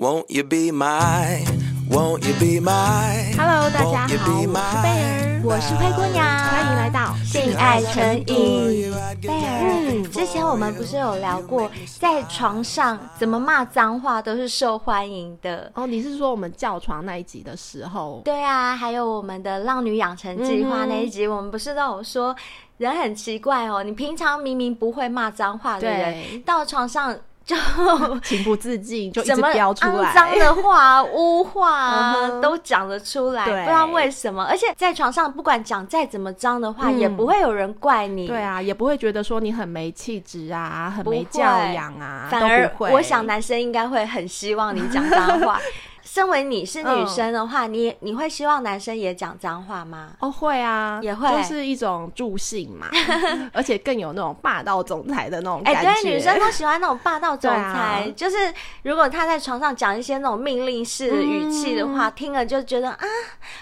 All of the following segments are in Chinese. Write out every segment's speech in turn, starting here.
Won't you be my, won't you be my? Hello，大家好，我是贝儿，我是灰姑娘，欢迎来到性爱成瘾。贝儿，嗯，之前我们不是有聊过，在床上怎么骂脏话都是受欢迎的哦？你是说我们叫床那一集的时候？对啊，还有我们的浪女养成计划那一集，嗯、我们不是都有说，人很奇怪哦，你平常明明不会骂脏话的人，到床上。就 情不自禁就一直飙出来，脏脏的话、污话 都讲得出来，不知道为什么。而且在床上，不管讲再怎么脏的话，也不会有人怪你。对啊，也不会觉得说你很没气质啊，很没教养啊。反而，我想男生应该会很希望你讲脏话。身为你是女生的话，嗯、你你会希望男生也讲脏话吗？哦，会啊，也会，就是一种助兴嘛，而且更有那种霸道总裁的那种感觉。哎、欸，对，女生都喜欢那种霸道总裁，啊、就是如果他在床上讲一些那种命令式的语气的话，嗯、听了就觉得啊，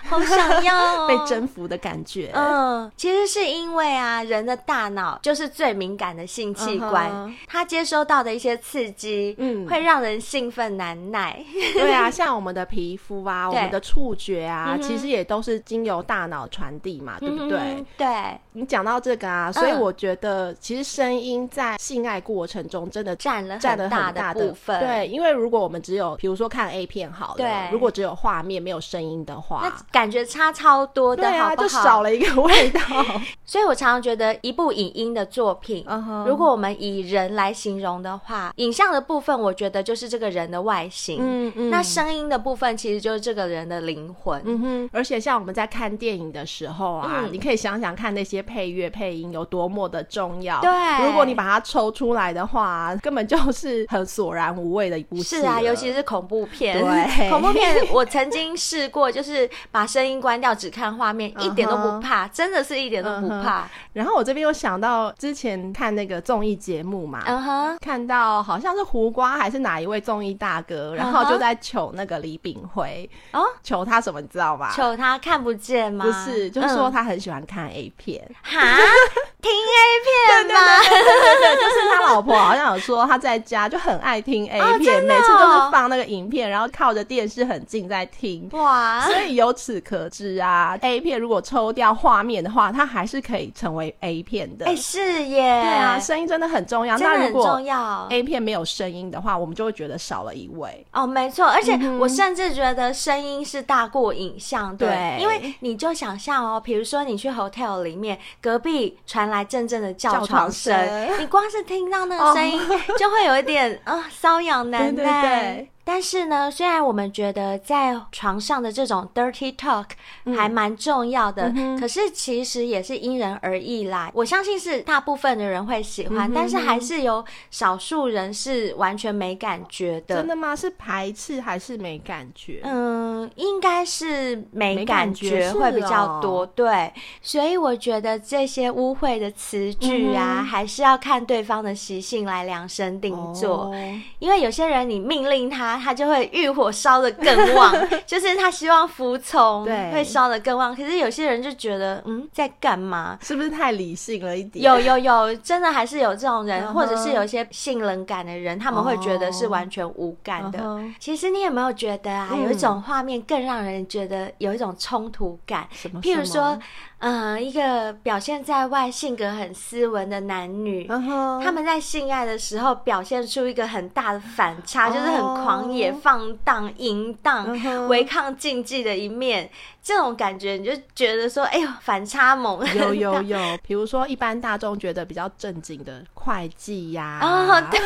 好想要、哦、被征服的感觉。嗯，其实是因为啊，人的大脑就是最敏感的性器官，它、嗯、接收到的一些刺激，嗯，会让人兴奋难耐。对啊，像。我们的皮肤啊，我们的触觉啊，嗯、其实也都是经由大脑传递嘛，对不对？对。你讲到这个啊，所以我觉得其实声音在性爱过程中真的占了占了很大的部分。对，因为如果我们只有比如说看 A 片好了，对，如果只有画面没有声音的话，那感觉差超多的，对啊，好不好？就少了一个味道。所以我常常觉得，一部影音的作品，uh huh. 如果我们以人来形容的话，影像的部分，我觉得就是这个人的外形。嗯嗯。那声音的部分，其实就是这个人的灵魂。嗯哼。而且像我们在看电影的时候啊，嗯、你可以想想看那些配乐配音有多么的重要。对。如果你把它抽出来的话，根本就是很索然无味的一部戏。是啊，尤其是恐怖片。对。恐怖片，我曾经试过，就是把声音关掉，只看画面，一点都不怕，真的是一点都不怕。怕，然后我这边又想到之前看那个综艺节目嘛，嗯哼、uh，huh. 看到好像是胡瓜还是哪一位综艺大哥，然后就在求那个李炳辉哦，uh. 求他什么你知道吧？求他看不见吗？不是，就是说他很喜欢看 A 片，哈？听 A 片吗？对对对对对，就是他老婆好像有说他在家就很爱听 A 片，oh, 每次都是放那个影片，然后靠着电视很近在听，哇，所以由此可知啊，A 片如果抽掉画面的话，它还是。可以成为 A 片的，哎、欸，是耶，对啊，声音真的很重要，真的很重要。A 片没有声音的话，我们就会觉得少了一位。哦，没错，而且我甚至觉得声音是大过影像，对，因为你就想象哦，比如说你去 hotel 里面，隔壁传来阵阵的叫床声，你光是听到那个声音，就会有一点啊瘙痒难耐。对对对。但是呢，虽然我们觉得在床上的这种 dirty talk 还蛮重要的，可是其实也是因人而异啦。我相信是大部分的人会喜欢，嗯、但是还是有少数人是完全没感觉的。真的吗？是排斥还是没感觉？嗯，应该是没感觉会比较多。哦、对，所以我觉得这些污秽的词句啊，嗯、还是要看对方的习性来量身定做。哦、因为有些人你命令他。他就会欲火烧得更旺，就是他希望服从，对，会烧得更旺。可是有些人就觉得，嗯，在干嘛？是不是太理性了一点？有有有，真的还是有这种人，uh huh. 或者是有一些性冷感的人，他们会觉得是完全无感的。Uh huh. 其实你有没有觉得啊，有一种画面更让人觉得有一种冲突感？什么？譬如说。嗯、呃，一个表现在外性格很斯文的男女，uh huh. 他们在性爱的时候表现出一个很大的反差，uh huh. 就是很狂野、放荡、淫荡、违、uh huh. 抗禁忌的一面。这种感觉，你就觉得说，哎呦，反差萌。有有有，比如说一般大众觉得比较正经的会计呀，哦，对，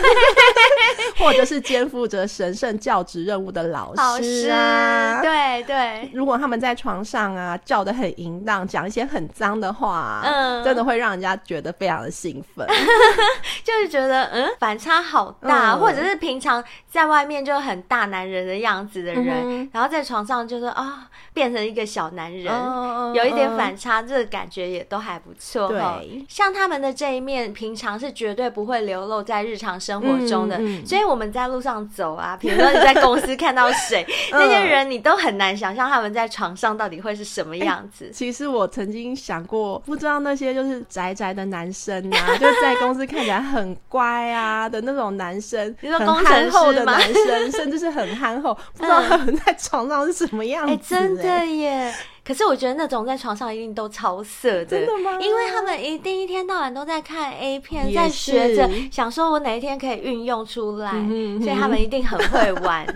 或者是肩负着神圣教职任务的老师啊，对对。如果他们在床上啊叫的很淫荡，讲一些很脏的话，嗯，真的会让人家觉得非常的兴奋，就是觉得嗯反差好大，或者是平常在外面就很大男人的样子的人，然后在床上就是啊变成一个。小男人、uh, 有一点反差，uh, 这个感觉也都还不错。对，像他们的这一面，平常是绝对不会流露在日常生活中的。嗯嗯、所以我们在路上走啊，比如说你在公司看到谁，那些人你都很难想象他们在床上到底会是什么样子。欸、其实我曾经想过，不知道那些就是宅宅的男生啊，就是在公司看起来很乖啊的那种男生，比如说工程师的男生，甚至是很憨厚，不知道他们在床上是什么样子、欸。哎、欸，真的耶！可是我觉得那种在床上一定都超色的，真的吗？因为他们一定一天到晚都在看 A 片，在学着想说我哪一天可以运用出来，嗯、所以他们一定很会玩。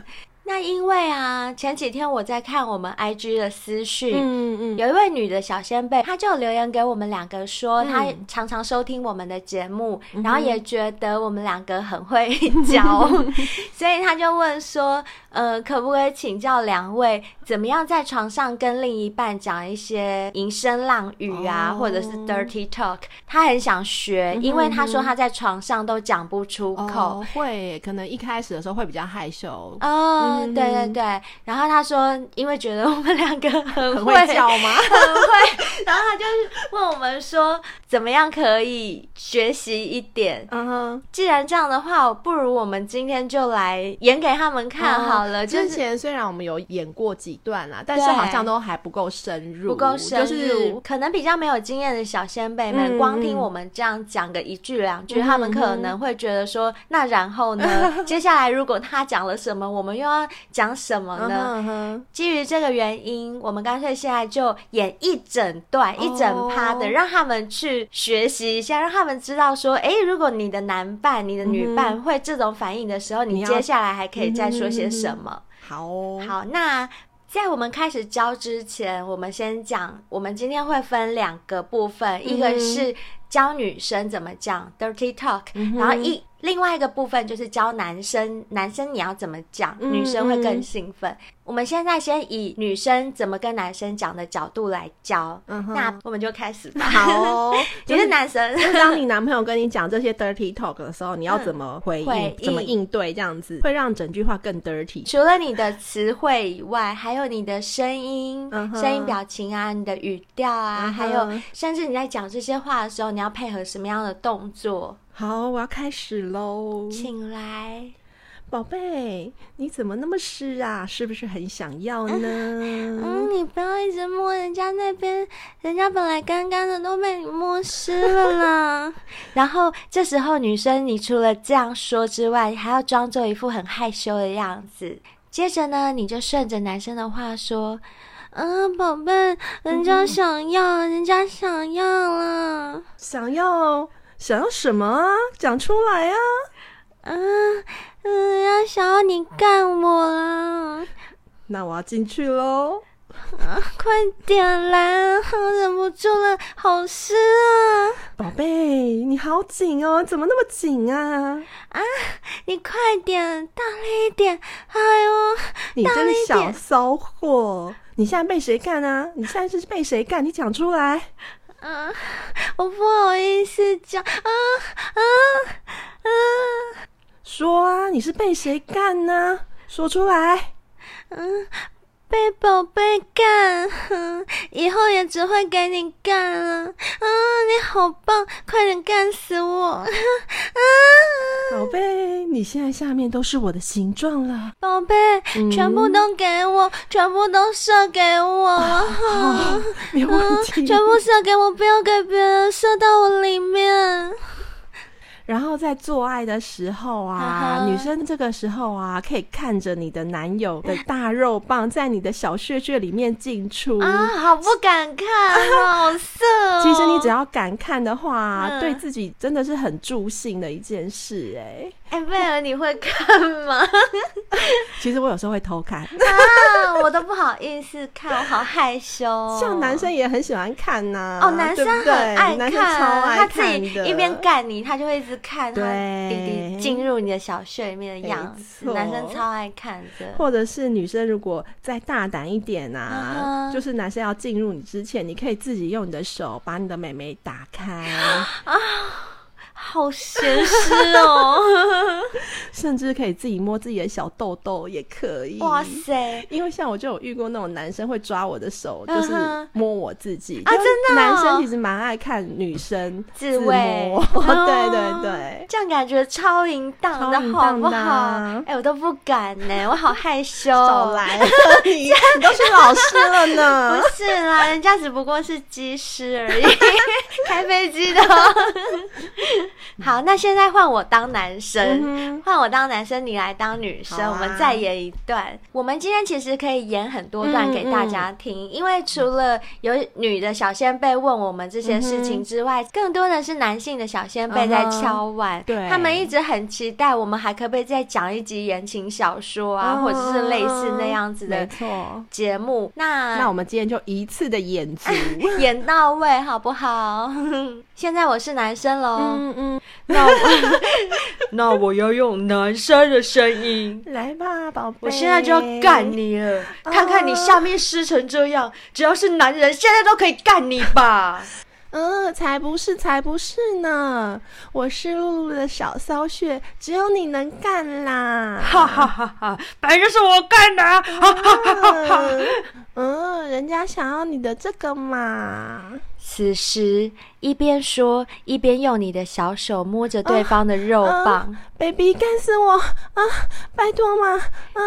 那因为啊，前几天我在看我们 IG 的私讯，嗯嗯，有一位女的小仙贝，她就留言给我们两个说，嗯、她常常收听我们的节目，嗯、然后也觉得我们两个很会教，嗯、所以她就问说，呃，可不可以请教两位，怎么样在床上跟另一半讲一些淫声浪语啊，哦、或者是 dirty talk？她很想学，因为她说她在床上都讲不出口，哦、会可能一开始的时候会比较害羞。哦。嗯嗯，对对对，然后他说，因为觉得我们两个很会，很会叫吗？很会，然后他就问我们说，怎么样可以学习一点？嗯哼，既然这样的话，不如我们今天就来演给他们看好了。之前虽然我们有演过几段啦，但是好像都还不够深入，不够深入，就是可能比较没有经验的小先辈们，光听我们这样讲个一句两句，他们可能会觉得说，那然后呢？接下来如果他讲了什么，我们又要。讲什么呢？Uh uh. 基于这个原因，我们干脆现在就演一整段、一整趴的，让他们去学习一下，让他们知道说，哎，如果你的男伴、你的女伴会这种反应的时候，你接下来还可以再说些什么？好，好，那在我们开始教之前，我们先讲，我们今天会分两个部分，一个是教女生怎么讲 dirty talk，然后一。另外一个部分就是教男生，男生你要怎么讲，嗯、女生会更兴奋。嗯、我们现在先以女生怎么跟男生讲的角度来教，那我们就开始吧。好、哦，你是男生，就是、当你男朋友跟你讲这些 dirty talk 的时候，你要怎么回应？回应怎么应对？这样子会让整句话更 dirty。除了你的词汇以外，还有你的声音、声、音表情啊，你的语调啊，嗯、还有甚至你在讲这些话的时候，你要配合什么样的动作？好，我要开始喽，请来，宝贝，你怎么那么湿啊？是不是很想要呢？嗯，嗯，你不要一直摸人家那边，人家本来干干的都被你摸湿了啦。然后这时候女生，你除了这样说之外，还要装作一副很害羞的样子。接着呢，你就顺着男生的话说：“嗯，宝贝，人家想要，嗯、人家想要了，想要。”想要什么啊？讲出来啊！嗯嗯，要想要你干我了。那我要进去喽。啊，快点来，我忍不住了，好湿啊！宝贝，你好紧哦，怎么那么紧啊？啊，你快点，大力一点！哎呦，你这个小骚货，你现在被谁干啊？你现在是被谁干？你讲出来。嗯，我不好意思讲。啊啊啊！说啊，你是被谁干呢？说出来。嗯，被宝贝干。以后也只会给你干了。啊，你好棒，快点干死我！啊，宝贝，你现在下面都是我的形状了。宝贝，嗯、全部都给我，全部都射给我。啊好，没问题。啊、全部射给我，不要给别人射到我里面。然后在做爱的时候啊，呵呵女生这个时候啊，可以看着你的男友的大肉棒在你的小穴穴里面进出啊，好不敢看，好色哦。其实你只要敢看的话，嗯、对自己真的是很助兴的一件事哎。哎，贝尔，你会看吗？其实我有时候会偷看啊，我都不好意思看，我好害羞。像男生也很喜欢看呐，哦，男生很爱看，超爱看，他自己一边干你，他就会一直看他弟弟进入你的小穴里面的样子。男生超爱看的。或者是女生如果再大胆一点啊，就是男生要进入你之前，你可以自己用你的手把你的美眉打开啊。好咸湿哦，甚至可以自己摸自己的小痘痘也可以。哇塞！因为像我就有遇过那种男生会抓我的手，就是摸我自己啊，真的。男生其实蛮爱看女生自摸，对对对，这样感觉超淫荡的好不好？哎，我都不敢呢，我好害羞。少来，你你都是老师了呢？不是啦，人家只不过是机师而已，开飞机的。好，那现在换我当男生，换、嗯、我当男生，你来当女生，啊、我们再演一段。我们今天其实可以演很多段给大家听，嗯嗯、因为除了有女的小先辈问我们这些事情之外，嗯、更多的是男性的小先辈在敲碗，嗯、对，他们一直很期待我们还可不可以再讲一集言情小说啊，嗯、或者是类似那样子的节目。那那我们今天就一次的演足，演到位好不好？现在我是男生喽，嗯嗯。那我 那我要用男生的声音来吧，宝贝！我现在就要干你了，啊、看看你下面湿成这样，只要是男人，现在都可以干你吧？嗯、呃，才不是，才不是呢！我湿漉漉的小骚穴，只有你能干啦！哈哈哈哈！反正是我干的！哈哈哈哈哈！嗯，人家想要你的这个嘛。此时一边说一边用你的小手摸着对方的肉棒、啊啊、，baby 干死我啊！拜托嘛啊！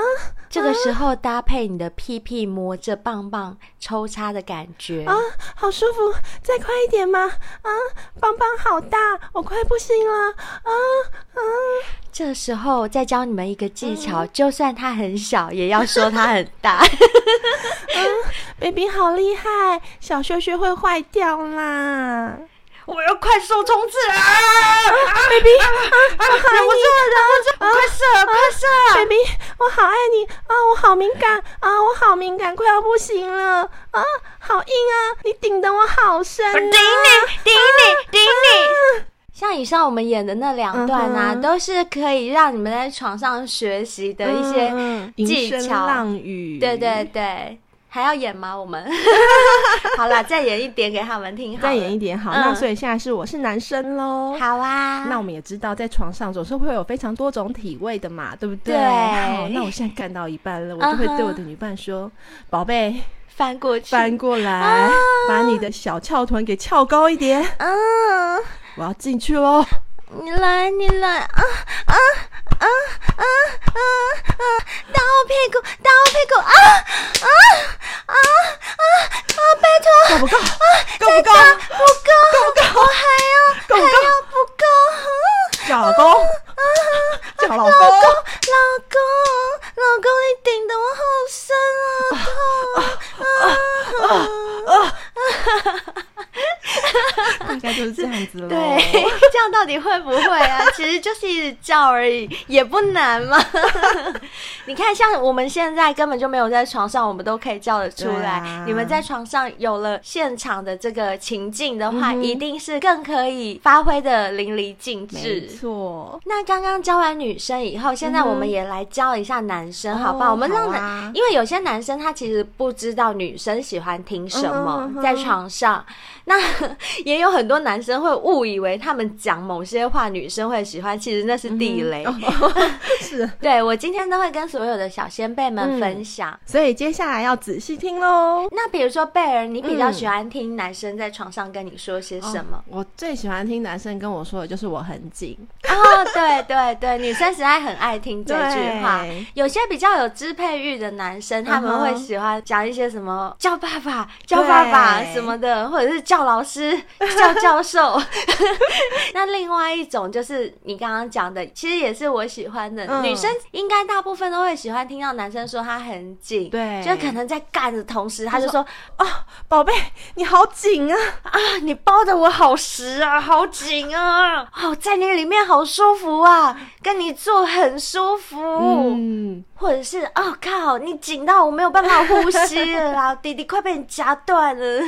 这个时候搭配你的屁屁摸着棒棒抽插的感觉啊，好舒服！再快一点嘛啊！棒棒好大，我快不行了啊啊！这时候再教你们一个技巧，嗯、就算它很小，也要说它很大。嗯，baby 好厉害，小靴靴会坏掉啦！我要快速冲刺啊！baby，我好爱你，快射，快射！baby，我好爱你啊！我好敏感啊！我好敏感，快要不行了啊！好硬啊！你顶得我好深啊！顶你，顶你，顶你！像以上我们演的那两段啊，都是可以让你们在床上学习的一些技巧。浪语，对对对。还要演吗？我们 好了，再演一点给他们听。再演一点好，嗯、那所以现在是我是男生喽。好啊，那我们也知道，在床上总是会有非常多种体位的嘛，对不对？对。好，那我现在干到一半了，我就会对我的女伴说：“宝贝、uh，huh、翻过去，翻过来，uh huh、把你的小翘臀给翘高一点。”嗯、uh，huh、我要进去喽。你来，你来啊啊啊啊啊啊！打我屁股，打我屁股啊啊啊啊啊！拜托，够不够？啊，够不够？不够，够不够？我还要，还要不够？叫老公，叫老公，老公，老公，你顶得我好深啊！啊啊啊啊！大概就是这样子了。对，这样到底会不会啊？其实就是一直叫而已，也不难嘛。你看，像我们现在根本就没有在床上，我们都可以叫得出来。啊、你们在床上有了现场的这个情境的话，嗯、一定是更可以发挥的淋漓尽致。没错。那刚刚教完女生以后，现在我们也来教一下男生，嗯、好不好？我们让男，啊、因为有些男生他其实不知道女生喜欢听什么，在床上。那 也有很多男生会误以为他们讲某些话女生会喜欢，其实那是地雷。嗯哦、是，对，我今天都会跟所有的小先辈们分享，嗯、所以接下来要仔细听喽。那比如说贝儿，你比较喜欢听男生在床上跟你说些什么？我最喜欢听男生跟我说的就是我很紧。哦，对对对，女生实在很爱听这句话。有些比较有支配欲的男生，他们会喜欢讲一些什么叫爸爸、叫爸爸什么的，或者是叫老师。叫教授，那另外一种就是你刚刚讲的，其实也是我喜欢的。嗯、女生应该大部分都会喜欢听到男生说他很紧，对，就可能在干的同时，他就说：“哦，宝贝，你好紧啊，啊，你包的我好实啊，好紧啊，哦，在你里面好舒服啊，跟你坐很舒服。”嗯，或者是哦靠，你紧到我没有办法呼吸了啦，弟弟快被你夹断了。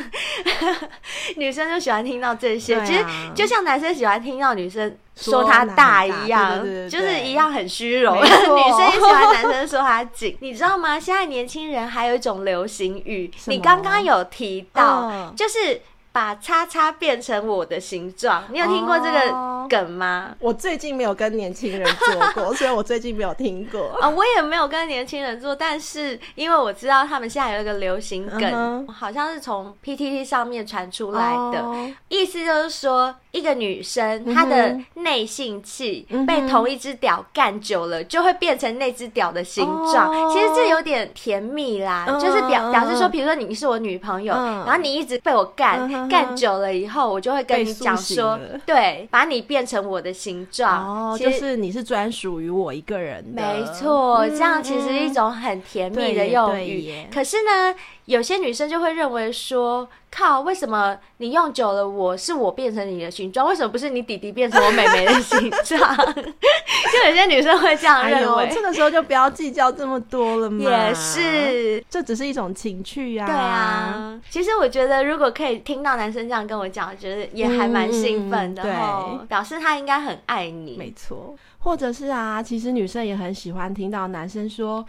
女生就喜欢听到这些，啊、其实就像男生喜欢听到女生说他大一样，对对对对，就是一样很虚荣。女生也喜欢男生说他紧，你知道吗？现在年轻人还有一种流行语，你刚刚有提到，哦、就是。把叉叉变成我的形状，你有听过这个梗吗？我最近没有跟年轻人做过，所以我最近没有听过。啊。我也没有跟年轻人做，但是因为我知道他们现在有一个流行梗，好像是从 PTT 上面传出来的，哦、意思就是说。一个女生，她的内性器被同一只屌干久了，就会变成那只屌的形状。其实这有点甜蜜啦，就是表表示说，比如说你是我女朋友，然后你一直被我干，干久了以后，我就会跟你讲说，对，把你变成我的形状，哦，就是你是专属于我一个人的，没错，这样其实是一种很甜蜜的用语。可是呢，有些女生就会认为说，靠，为什么你用久了，我是我变成你的形状，为什么不是你弟弟变成我妹妹的形状？就有些女生会这样认为。这个时候就不要计较这么多了嘛。也是，这只是一种情趣呀。对啊，其实我觉得如果可以听到男生这样跟我讲，我觉得也还蛮兴奋的。对，表示他应该很爱你。没错。或者是啊，其实女生也很喜欢听到男生说：“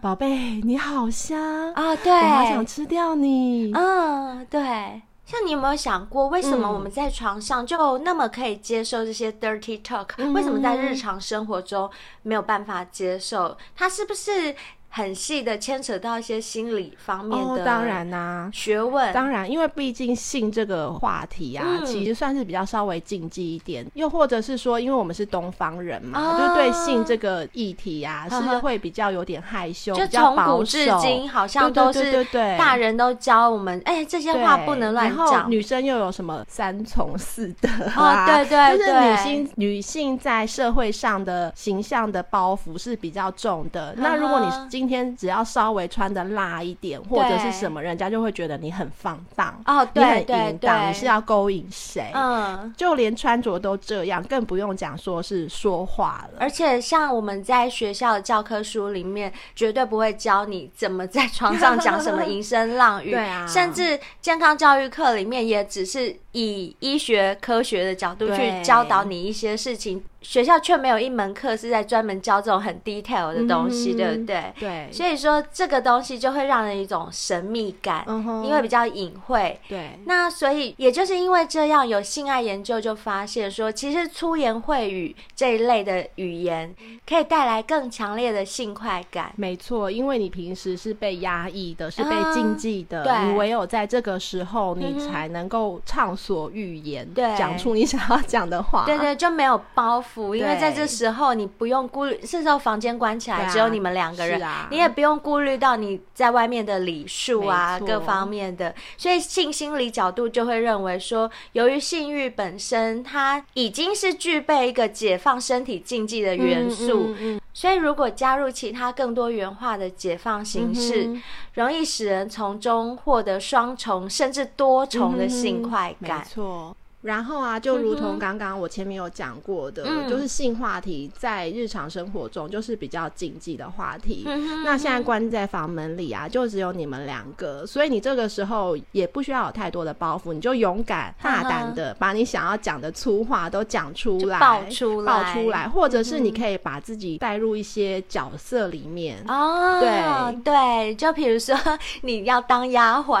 宝贝，你好香啊，对，我好想吃掉你。”嗯，对。像你有没有想过，为什么我们在床上就那么可以接受这些 dirty talk？嗯，为什么在日常生活中没有办法接受？它是不是？很细的牵扯到一些心理方面的，当然呐，学问。当然，因为毕竟性这个话题啊，其实算是比较稍微禁忌一点。又或者是说，因为我们是东方人嘛，就对性这个议题啊，是会比较有点害羞，比较保守。从古至今，好像都是对大人都教我们，哎，这些话不能乱讲。女生又有什么三从四德啊？对对对，就是女性女性在社会上的形象的包袱是比较重的。那如果你今今天只要稍微穿的辣一点，或者是什么，人家就会觉得你很放荡哦，对，你很淫荡，你是要勾引谁？嗯，就连穿着都这样，更不用讲说是说话了。而且像我们在学校的教科书里面，绝对不会教你怎么在床上讲什么淫声浪语，对啊，甚至健康教育课里面也只是以医学科学的角度去教导你一些事情。学校却没有一门课是在专门教这种很 detail 的东西，嗯、对不对？对，所以说这个东西就会让人一种神秘感，嗯、因为比较隐晦。对，那所以也就是因为这样，有性爱研究就发现说，其实粗言秽语这一类的语言可以带来更强烈的性快感。没错，因为你平时是被压抑的，是被禁忌的，嗯、你唯有在这个时候，你才能够畅所欲言，对，讲出你想要讲的话。对对，就没有包袱。因为在这时候，你不用顾虑，这时候房间关起来，只有你们两个人，你也不用顾虑到你在外面的礼数啊，各方面的。所以性心理角度就会认为说，由于性欲本身它已经是具备一个解放身体禁忌的元素，所以如果加入其他更多元化的解放形式，容易使人从中获得双重甚至多重的性快感。没错。然后啊，就如同刚刚我前面有讲过的，嗯、就是性话题在日常生活中就是比较禁忌的话题。嗯、那现在关在房门里啊，就只有你们两个，所以你这个时候也不需要有太多的包袱，你就勇敢大胆的把你想要讲的粗话都讲出来，爆出来，爆出来，或者是你可以把自己带入一些角色里面。哦，对对，就比如说你要当丫鬟，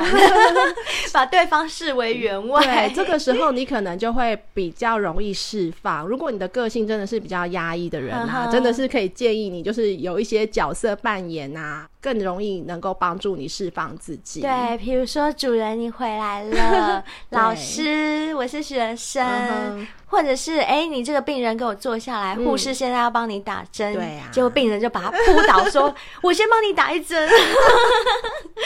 把对方视为员外。对，这个时候你。可能就会比较容易释放。如果你的个性真的是比较压抑的人啊，真的是可以建议你，就是有一些角色扮演啊，更容易能够帮助你释放自己。对，比如说主人你回来了，老师我是学生。或者是哎，你这个病人给我坐下来，护士现在要帮你打针，对呀，结果病人就把他扑倒，说：“ 我先帮你打一针。”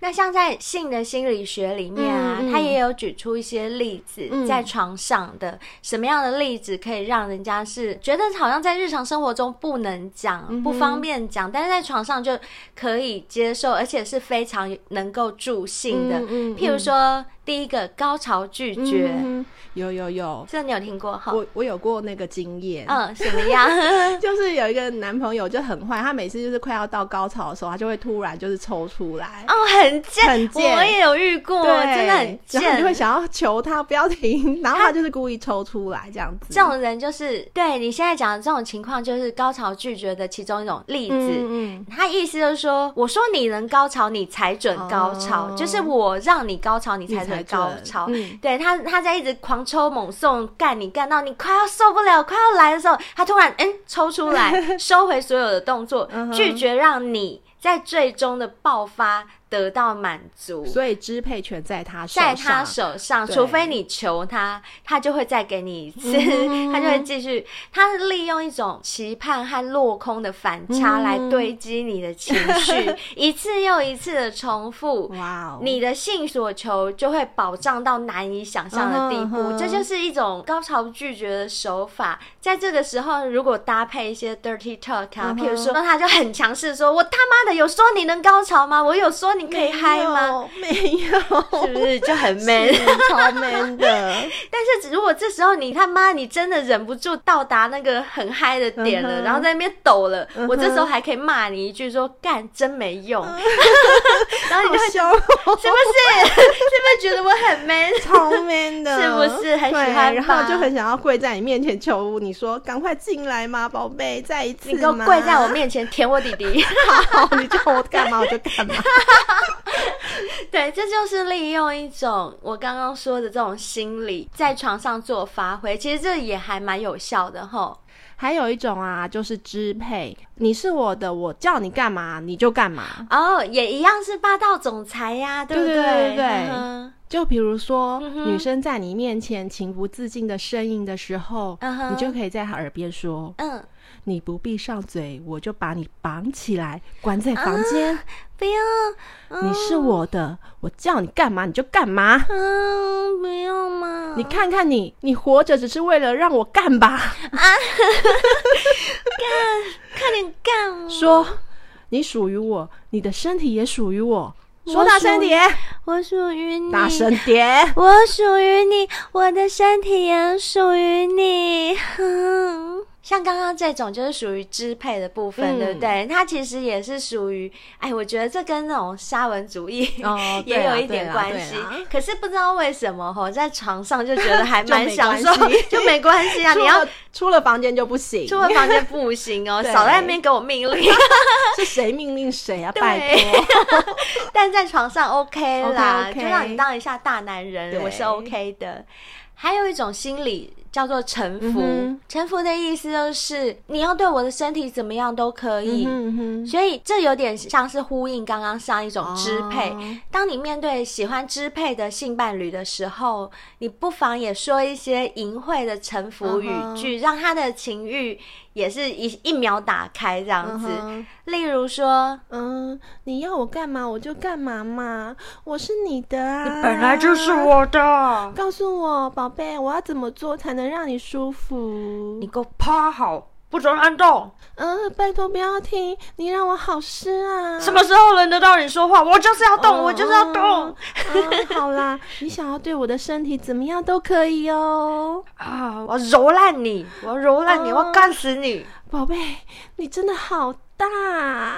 那像在性的心理学里面啊，他也有举出一些例子，在床上的什么样的例子可以让人家是觉得好像在日常生活中不能讲、不方便讲，但是在床上就可以接受，而且是非常能够助兴的。譬如说。第一个高潮拒绝，嗯、有有有，这你有听过哈？我我有过那个经验，嗯，什么样？就是有一个男朋友就很坏，他每次就是快要到高潮的时候，他就会突然就是抽出来，哦，很贱，很贱，我也有遇过，对真的很贱，然后你就会想要求他不要停，然后他就是故意抽出来这样子。这种人就是对你现在讲的这种情况，就是高潮拒绝的其中一种例子。嗯，嗯，他意思就是说，我说你能高潮，你才准高潮，哦、就是我让你高潮，你才。高潮，嗯、对他，他在一直狂抽猛送，干你干到你快要受不了，快要来的时候，他突然嗯、欸、抽出来，收回所有的动作，拒绝让你在最终的爆发。得到满足，所以支配权在他手上，在他手上，除非你求他，他就会再给你一次，嗯、他就会继续。他是利用一种期盼和落空的反差来堆积你的情绪，嗯、一次又一次的重复。哇、哦，你的性所求就会保障到难以想象的地步。嗯、这就是一种高潮拒绝的手法。在这个时候，如果搭配一些 dirty talk 啊，譬、嗯、如说，那他就很强势说：“我他妈的有说你能高潮吗？我有说你。”你可以嗨吗？没有，是不是就很 man，超 man 的？但是如果这时候你他妈你真的忍不住到达那个很嗨的点了，uh. 然后在那边抖了，uh. 我这时候还可以骂你一句说干真没用，uh. 然后你就会笑，是不是？是不是觉得我很 man，超 man 的？是不是很喜欢？然后就很想要跪在你面前求你说赶快进来嘛，宝贝，再一次，你给我跪在我面前舔我弟弟，好，你叫我干嘛我就干嘛。对，这就是利用一种我刚刚说的这种心理，在床上做发挥，其实这也还蛮有效的吼。还有一种啊，就是支配，你是我的，我叫你干嘛你就干嘛。哦，也一样是霸道总裁呀，对不对？对对对，对。嗯、就比如说、嗯，女生在你面前情不自禁的呻吟的时候、嗯，你就可以在她耳边说：“嗯。”你不闭上嘴，我就把你绑起来，关在房间。啊、不要、嗯，你是我的，我叫你干嘛你就干嘛。嗯，不要嘛。你看看你，你活着只是为了让我干吧？啊，干，快点干！说，你属于我，你的身体也属于我。说大声点，我属于你。大声点，我属于你，我的身体也属于你。哼。像刚刚这种就是属于支配的部分，嗯、对不对？它其实也是属于，哎，我觉得这跟那种沙文主义、哦、也有一点关系。可是不知道为什么，吼，在床上就觉得还蛮 享受，就没关系啊。你要出了房间就不行，出了房间不行哦，少在那边给我命令。是谁命令谁啊？拜托。但在床上 OK 啦，okay, okay. 就让你当一下大男人，我是 OK 的。还有一种心理。叫做臣服，嗯，臣服的意思就是你要对我的身体怎么样都可以，嗯，所以这有点像是呼应刚刚上一种支配，哦。当你面对喜欢支配的性伴侣的时候，你不妨也说一些淫秽的臣服语句，嗯，让他的情欲也是一一秒打开这样子。嗯，例如说，嗯，你要我干嘛我就干嘛嘛，我是你的啊，你本来就是我的。告诉我，宝贝，我要怎么做才能？能让你舒服，你给我趴好，不准乱动。嗯、呃，拜托不要停，你让我好湿啊！什么时候轮得到你说话？我就是要动，哦、我就是要动。哦哦、好啦，你想要对我的身体怎么样都可以哦。啊，我要揉烂你，我要揉烂你，哦、我要干死你，宝贝，你真的好。大，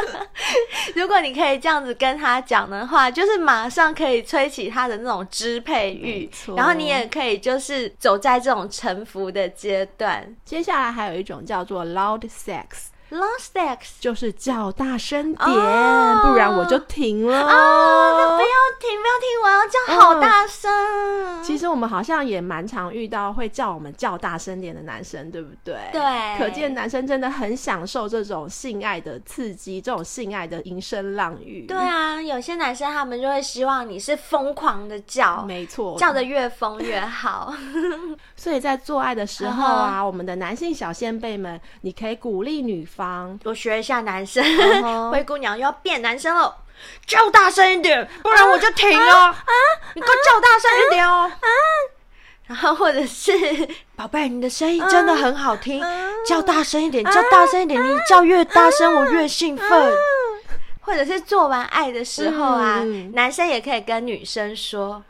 如果你可以这样子跟他讲的话，就是马上可以吹起他的那种支配欲，然后你也可以就是走在这种臣服的阶段。接下来还有一种叫做 loud sex。Long sex 就是叫大声点，oh, 不然我就停了。啊、oh,，不要停，不要停，我要叫好大声。Oh, 其实我们好像也蛮常遇到会叫我们叫大声点的男生，对不对？对，可见男生真的很享受这种性爱的刺激，这种性爱的淫声浪语。对啊，有些男生他们就会希望你是疯狂的叫，没错，叫的越疯越好。所以在做爱的时候啊，uh -huh. 我们的男性小先辈们，你可以鼓励女方，多学一下男生。Uh -huh. 灰姑娘又要变男生了，叫大声一点，不然我就停了。啊、uh uh 你给我叫大声一点哦。啊、uh 然后或者是 宝贝，你的声音真的很好听，uh. 叫大声一点，叫大声一点，uh. 你叫越大声，我越兴奋。Uh. 或者是做完爱的时候啊，uh. 男生也可以跟女生说：“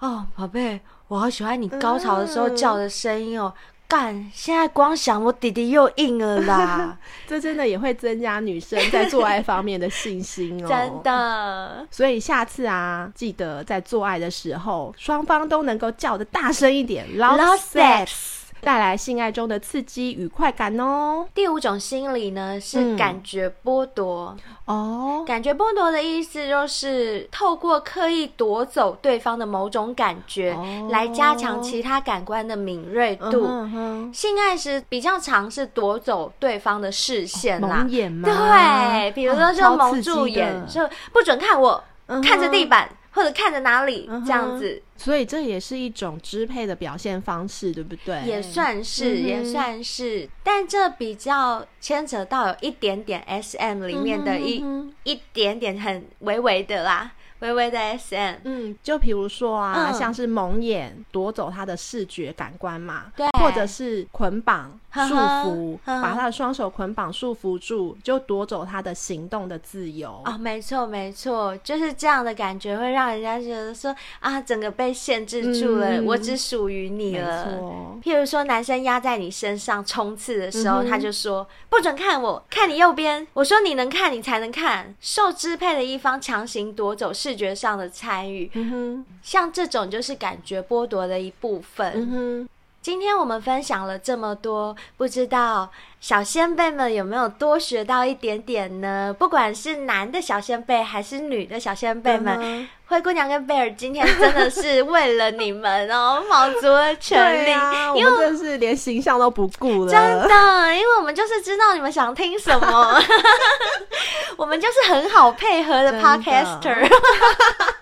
哦，宝贝。”我好喜欢你高潮的时候叫的声音哦！干、嗯，现在光想我弟弟又硬了啦！这真的也会增加女生在做爱方面的信心哦。真的，所以下次啊，记得在做爱的时候，双方都能够叫得大声一点，loud sex。带来性爱中的刺激与快感哦。第五种心理呢是感觉剥夺哦，感觉剥夺的意思就是透过刻意夺走对方的某种感觉，来加强其他感官的敏锐度。性爱时比较常是夺走对方的视线啦，蒙眼吗？对，比如说就蒙住眼，就不准看我，看着地板。或者看着哪里这样子，所以这也是一种支配的表现方式，对不对？也算是，也算是，但这比较牵扯到有一点点 SM 里面的一一点点很微微的啦。微微的 SM，嗯，就比如说啊，嗯、像是蒙眼夺走他的视觉感官嘛，对，或者是捆绑束缚，把他的双手捆绑束缚住，就夺走他的行动的自由。哦，没错没错，就是这样的感觉会让人家觉得说啊，整个被限制住了，嗯、我只属于你了。没错。譬如说，男生压在你身上冲刺的时候，嗯、他就说不准看我，看你右边。我说你能看，你才能看。受支配的一方强行夺走。视觉上的参与，嗯，像这种就是感觉剥夺的一部分。今天我们分享了这么多，不知道小先辈们有没有多学到一点点呢？不管是男的小先辈还是女的小先辈们。嗯灰姑娘跟贝尔今天真的是为了你们哦，卯足了全力，啊、因为我们真是连形象都不顾了。真的，因为我们就是知道你们想听什么，我们就是很好配合的 podcaster，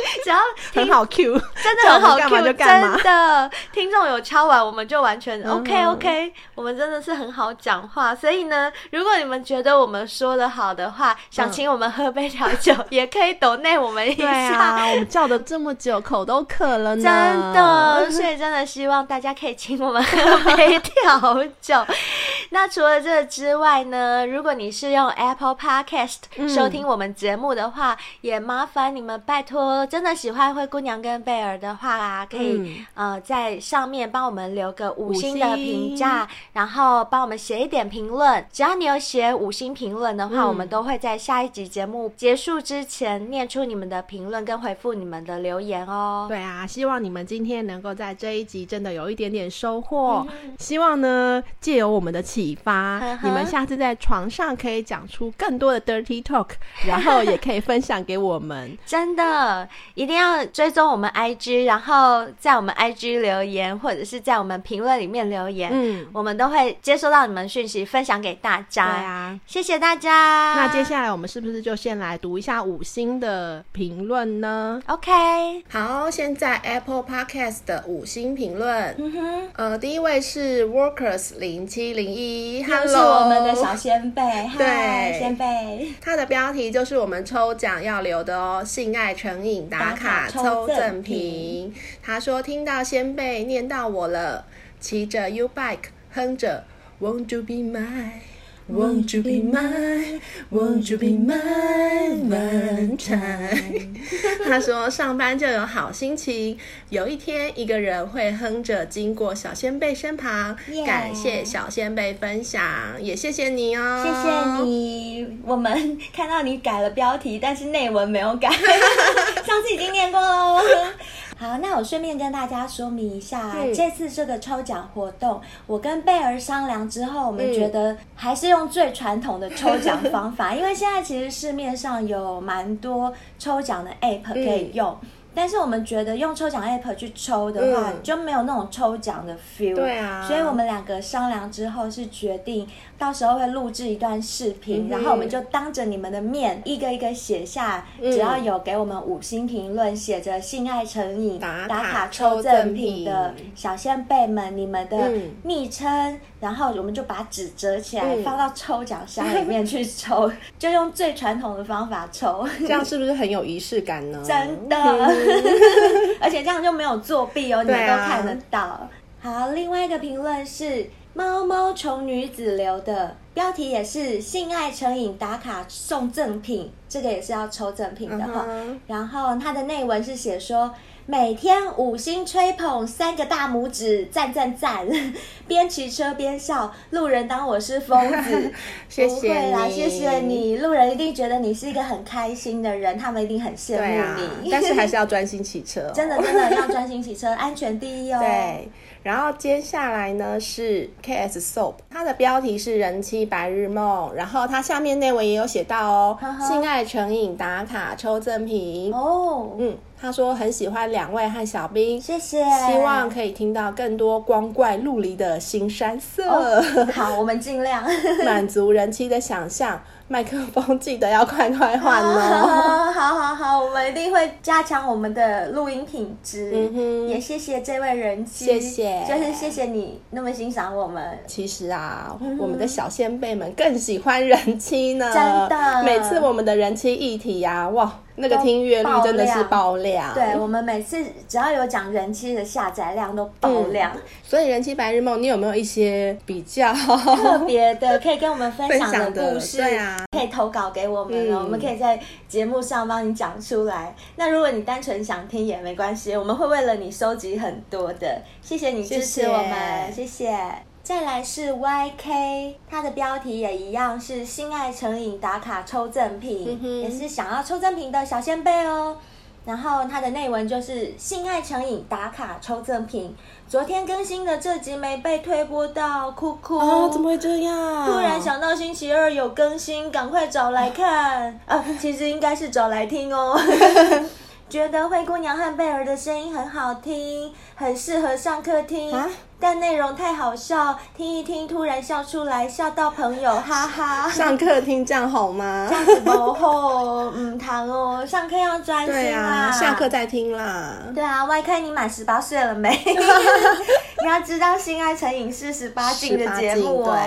只要很好 Q，真的很好 Q，真的听众有敲完，我们就完全 OK OK，我们真的是很好讲话。所以呢，如果你们觉得我们说的好的话，想请我们喝杯调酒，也可以 donate 我们一下。啊，我们叫的这么久，口都渴了呢。真的，所以真的希望大家可以请我们喝杯调酒。那除了这之外呢，如果你是用 Apple Podcast 收听我们节目的话，嗯、也麻烦你们拜托，真的喜欢灰姑娘跟贝尔的话啊，可以、嗯、呃在上面帮我们留个五星的评价，然后帮我们写一点评论。只要你有写五星评论的话，嗯、我们都会在下一集节目结束之前念出你们的评论。跟回复你们的留言哦。对啊，希望你们今天能够在这一集真的有一点点收获。嗯、希望呢，借由我们的启发，呵呵你们下次在床上可以讲出更多的 dirty talk，然后也可以分享给我们。真的，一定要追踪我们 IG，然后在我们 IG 留言，或者是在我们评论里面留言，嗯，我们都会接收到你们讯息，分享给大家。对啊，谢谢大家。那接下来我们是不是就先来读一下五星的评论？呢？OK，好，现在 Apple Podcast 的五星评论，嗯哼，呃，第一位是 Workers 零七零一，Hello，是我们的小仙贝，对，仙贝，他的标题就是我们抽奖要留的哦，性爱成瘾打卡抽赠品。他说听到先辈念到我了，骑着 U Bike 哼着 Won't you be my Won't you be mine? Won't you be mine? Valentine 他说上班就有好心情。有一天，一个人会哼着经过小仙贝身旁。感谢小仙贝分享，也谢谢你哦。谢谢你。我们看到你改了标题，但是内文没有改。上次已经念过了。好，那我顺便跟大家说明一下，嗯、这次这个抽奖活动，我跟贝儿商量之后，我们觉得还是用最传统的抽奖方法，嗯、因为现在其实市面上有蛮多抽奖的 App 可以用。嗯但是我们觉得用抽奖 app 去抽的话，嗯、就没有那种抽奖的 feel。对啊，所以我们两个商量之后是决定，到时候会录制一段视频，嗯、然后我们就当着你们的面一个一个写下，嗯、只要有给我们五星评论，写着“性爱成瘾打卡抽赠品”的小仙贝们，你们的昵称。嗯然后我们就把纸折起来，放到抽奖箱里面去抽，嗯、就用最传统的方法抽，这样是不是很有仪式感呢？真的，而且这样就没有作弊哦，你们都看得到。啊、好，另外一个评论是猫猫虫女子留的，标题也是性爱成瘾打卡送赠品，这个也是要抽赠品的哈。然后它的内文是写说。每天五星吹捧，三个大拇指，赞赞赞！边骑车边笑，路人当我是疯子。谢谢不会啦，谢谢你，路人一定觉得你是一个很开心的人，他们一定很羡慕你。啊、但是还是要专心骑车、哦，真的真的要专心骑车，安全第一哦。对。然后接下来呢是 KS Soap，它的标题是人妻白日梦，然后它下面内文也有写到哦，呵呵性爱成瘾打卡抽赠品哦，嗯。他说很喜欢两位和小兵，谢谢，希望可以听到更多光怪陆离的新山色。哦、好，我们尽量 满足人妻的想象。麦克风记得要快快换哦！好好好，我们一定会加强我们的录音品质。嗯，也谢谢这位人妻，谢谢，就是谢谢你那么欣赏我们。其实啊，嗯、我们的小先辈们更喜欢人妻呢，真的。每次我们的人妻议题呀、啊，哇！那个听阅率真的是爆量，对，我们每次只要有讲人妻的下载量都爆量。嗯，所以人妻白日梦，你有没有一些比较特别的可以跟我们分享的 故事？对啊，可以投稿给我们，嗯，我们可以在节目上帮你讲出来。那如果你单纯想听也没关系，我们会为了你收集很多的。谢谢你支持我们，谢谢。谢谢再来是 YK，它的标题也一样是心爱成瘾打卡抽赠品，嗯，也是想要抽赠品的小先贝哦。然后它的内文就是性爱成瘾打卡抽赠品，昨天更新的这集没被推播到，酷酷啊，怎么会这样？突然想到星期二有更新，赶快找来看。啊，其实应该是找来听哦。觉得灰姑娘和贝儿的声音很好听，很适合上课听。啊但内容太好笑，听一听突然笑出来，笑到朋友哈哈。上课听这样好吗？这样子不好，嗯，糖哦，上课要专心啊。下课再听啦。对啊，YK 你满十八岁了没？你要知道，性爱成瘾是十八禁的节目哦，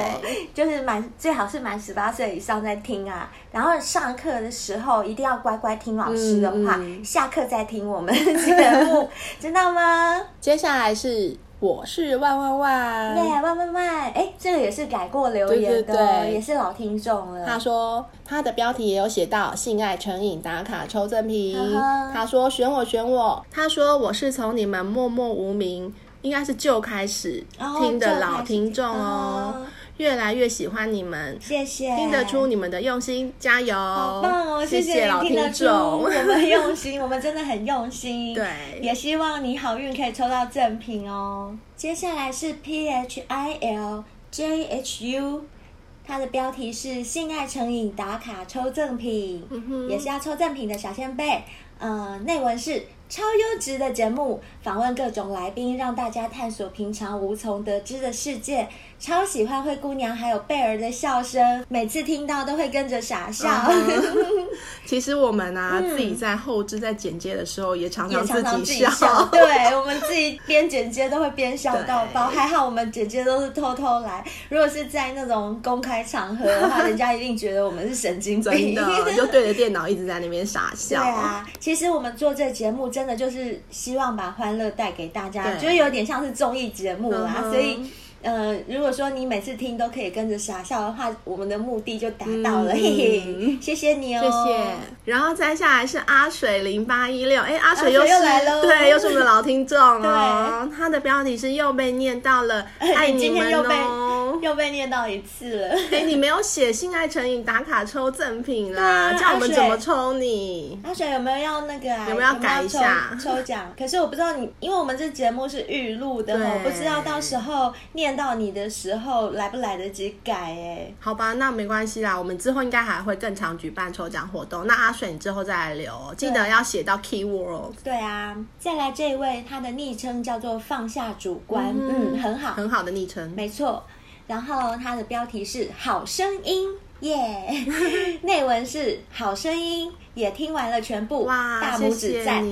就是满最好是满十八岁以上再听啊。然后上课的时候一定要乖乖听老师的话，下课再听我们的节目，知道吗？接下来是。我是万万万，耶、yeah, 万万万！哎，这个也是改过留言的，对对对，也是老听众了。他说他的标题也有写到性爱成瘾打卡抽赠品。Uh -huh. 他说选我选我。他说我是从你们默默无名，应该是就开始听的老听众哦。Uh. 越来越喜欢你们，谢谢，听得出你们的用心，加油！好棒哦，谢谢，老听众，我们用心，我们真的很用心。对，也希望你好运可以抽到赠品哦。接下来是 P H I L J H U，它的标题是性爱成瘾打卡抽赠品，嗯，也是要抽赠品的小仙贝。呃，内文是。超优质的节目，访问各种来宾，让大家探索平常无从得知的世界。超喜欢灰姑娘还有贝儿的笑声，每次听到都会跟着傻笑。Uh. 其实我们啊、嗯，自己在后置在剪接的时候，也常常自己笑。常常己笑对，我们自己边剪接都会边笑到爆。还好我们剪接都是偷偷来，如果是在那种公开场合的话，人家一定觉得我们是神经病，真的 就对着电脑一直在那边傻笑。对啊，其实我们做这节目。真的就是希望把欢乐带给大家，就是有点像是综艺节目啦，所以。呃，如果说你每次听都可以跟着傻笑的话，我们的目的就达到了，嗯、嘿。嘿，谢谢你哦，谢谢。然后再下来是阿水零八一六，哎，阿水又是又来了，对，又是我们的老听众哦。他的标题是又被念到了，爱你们哦，又被，念到一次了。哎，你没有写性爱成瘾打卡抽赠品啦，叫我们怎么抽你？阿水有没有要那个啊？有没有要改一下抽奖？可是我不知道你，因为我们这节目是预录的，我不知道到时候念。到你的时候来不来得及改哎？好吧，那没关系啦。我们之后应该还会更常举办抽奖活动。那阿水，你之后再来留，记得要写到 key word。对啊，再来这一位，他的昵称叫做放下主观，嗯，嗯很好，很好的昵称，没错。然后它的标题是 好声音耶，yeah、内文是好声音，也听完了全部，哇，大拇指赞。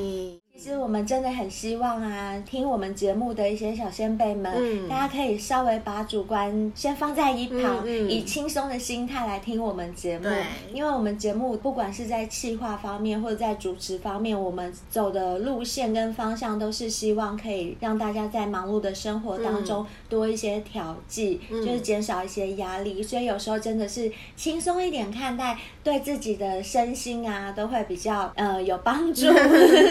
其实我们真的很希望啊，听我们节目的一些小仙贝们，嗯，大家可以稍微把主观先放在一旁，嗯嗯、以轻松的心态来听我们节目。对，因为我们节目不管是在企划方面或者在主持方面，我们走的路线跟方向都是希望可以让大家在忙碌的生活当中多一些调剂，嗯，就是减少一些压力。所以有时候真的是轻松一点看待，对自己的身心啊都会比较呃有帮助。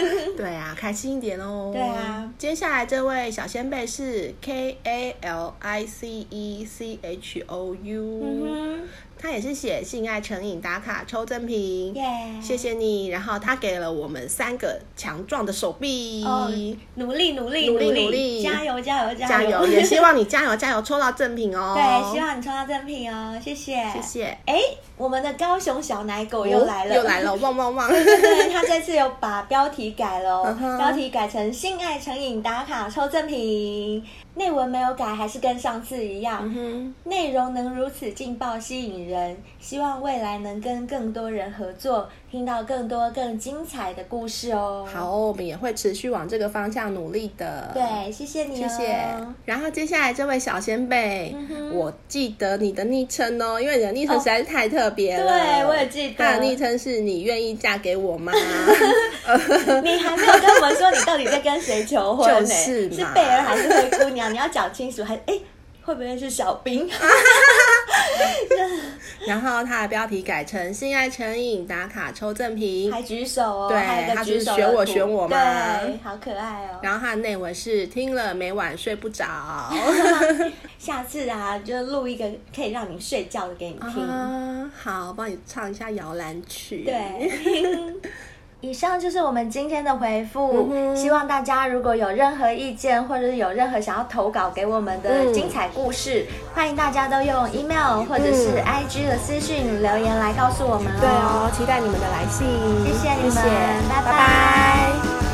对啊。开心一点哦。对啊，接下来这位小仙贝是 K A L I C E C H O U。他也是写性爱成瘾打卡抽赠品.谢谢你。然后他给了我们三个强壮的手臂，oh, 努力努力努力努力，加油加油加油！加油也 希望你加油加油抽到赠品哦。对，希望你抽到赠品哦，谢谢谢谢。哎，我们的高雄小奶狗又来了，哦、又来了，汪汪汪！对对对，他这次有把标题改了，uh huh. 标题改成性爱成瘾打卡抽赠品。内文没有改，还是跟上次一样。内容能如此劲爆吸引人，希望未来能跟更多人合作，听到更多更精彩的故事哦。好，我们也会持续往这个方向努力的。对，谢谢你、哦，谢谢。然后接下来这位小仙贝，嗯、我记得你的昵称哦，因为你的昵称实在是太特别了。哦、对，我也记得。他的昵称是你愿意嫁给我吗？你还没有跟我们说你到底在跟谁求婚呢？是是贝儿还是灰姑娘？你要讲清楚，还哎，会不会是小兵？然后他的标题改成“性爱成瘾打卡抽赠品”，还举手哦，对，他是选我选我吗？对，好可爱哦。然后他的内文是听了每晚睡不着，下次啊，就录一个可以让你睡觉的给你听。啊、好，帮你唱一下摇篮曲。对。以上就是我们今天的回复，嗯、希望大家如果有任何意见，或者是有任何想要投稿给我们的精彩故事，嗯、欢迎大家都用 email 或者是 IG 的私讯留言来告诉我们哦。对哦，期待你们的来信，谢谢你们，谢谢拜拜。拜拜。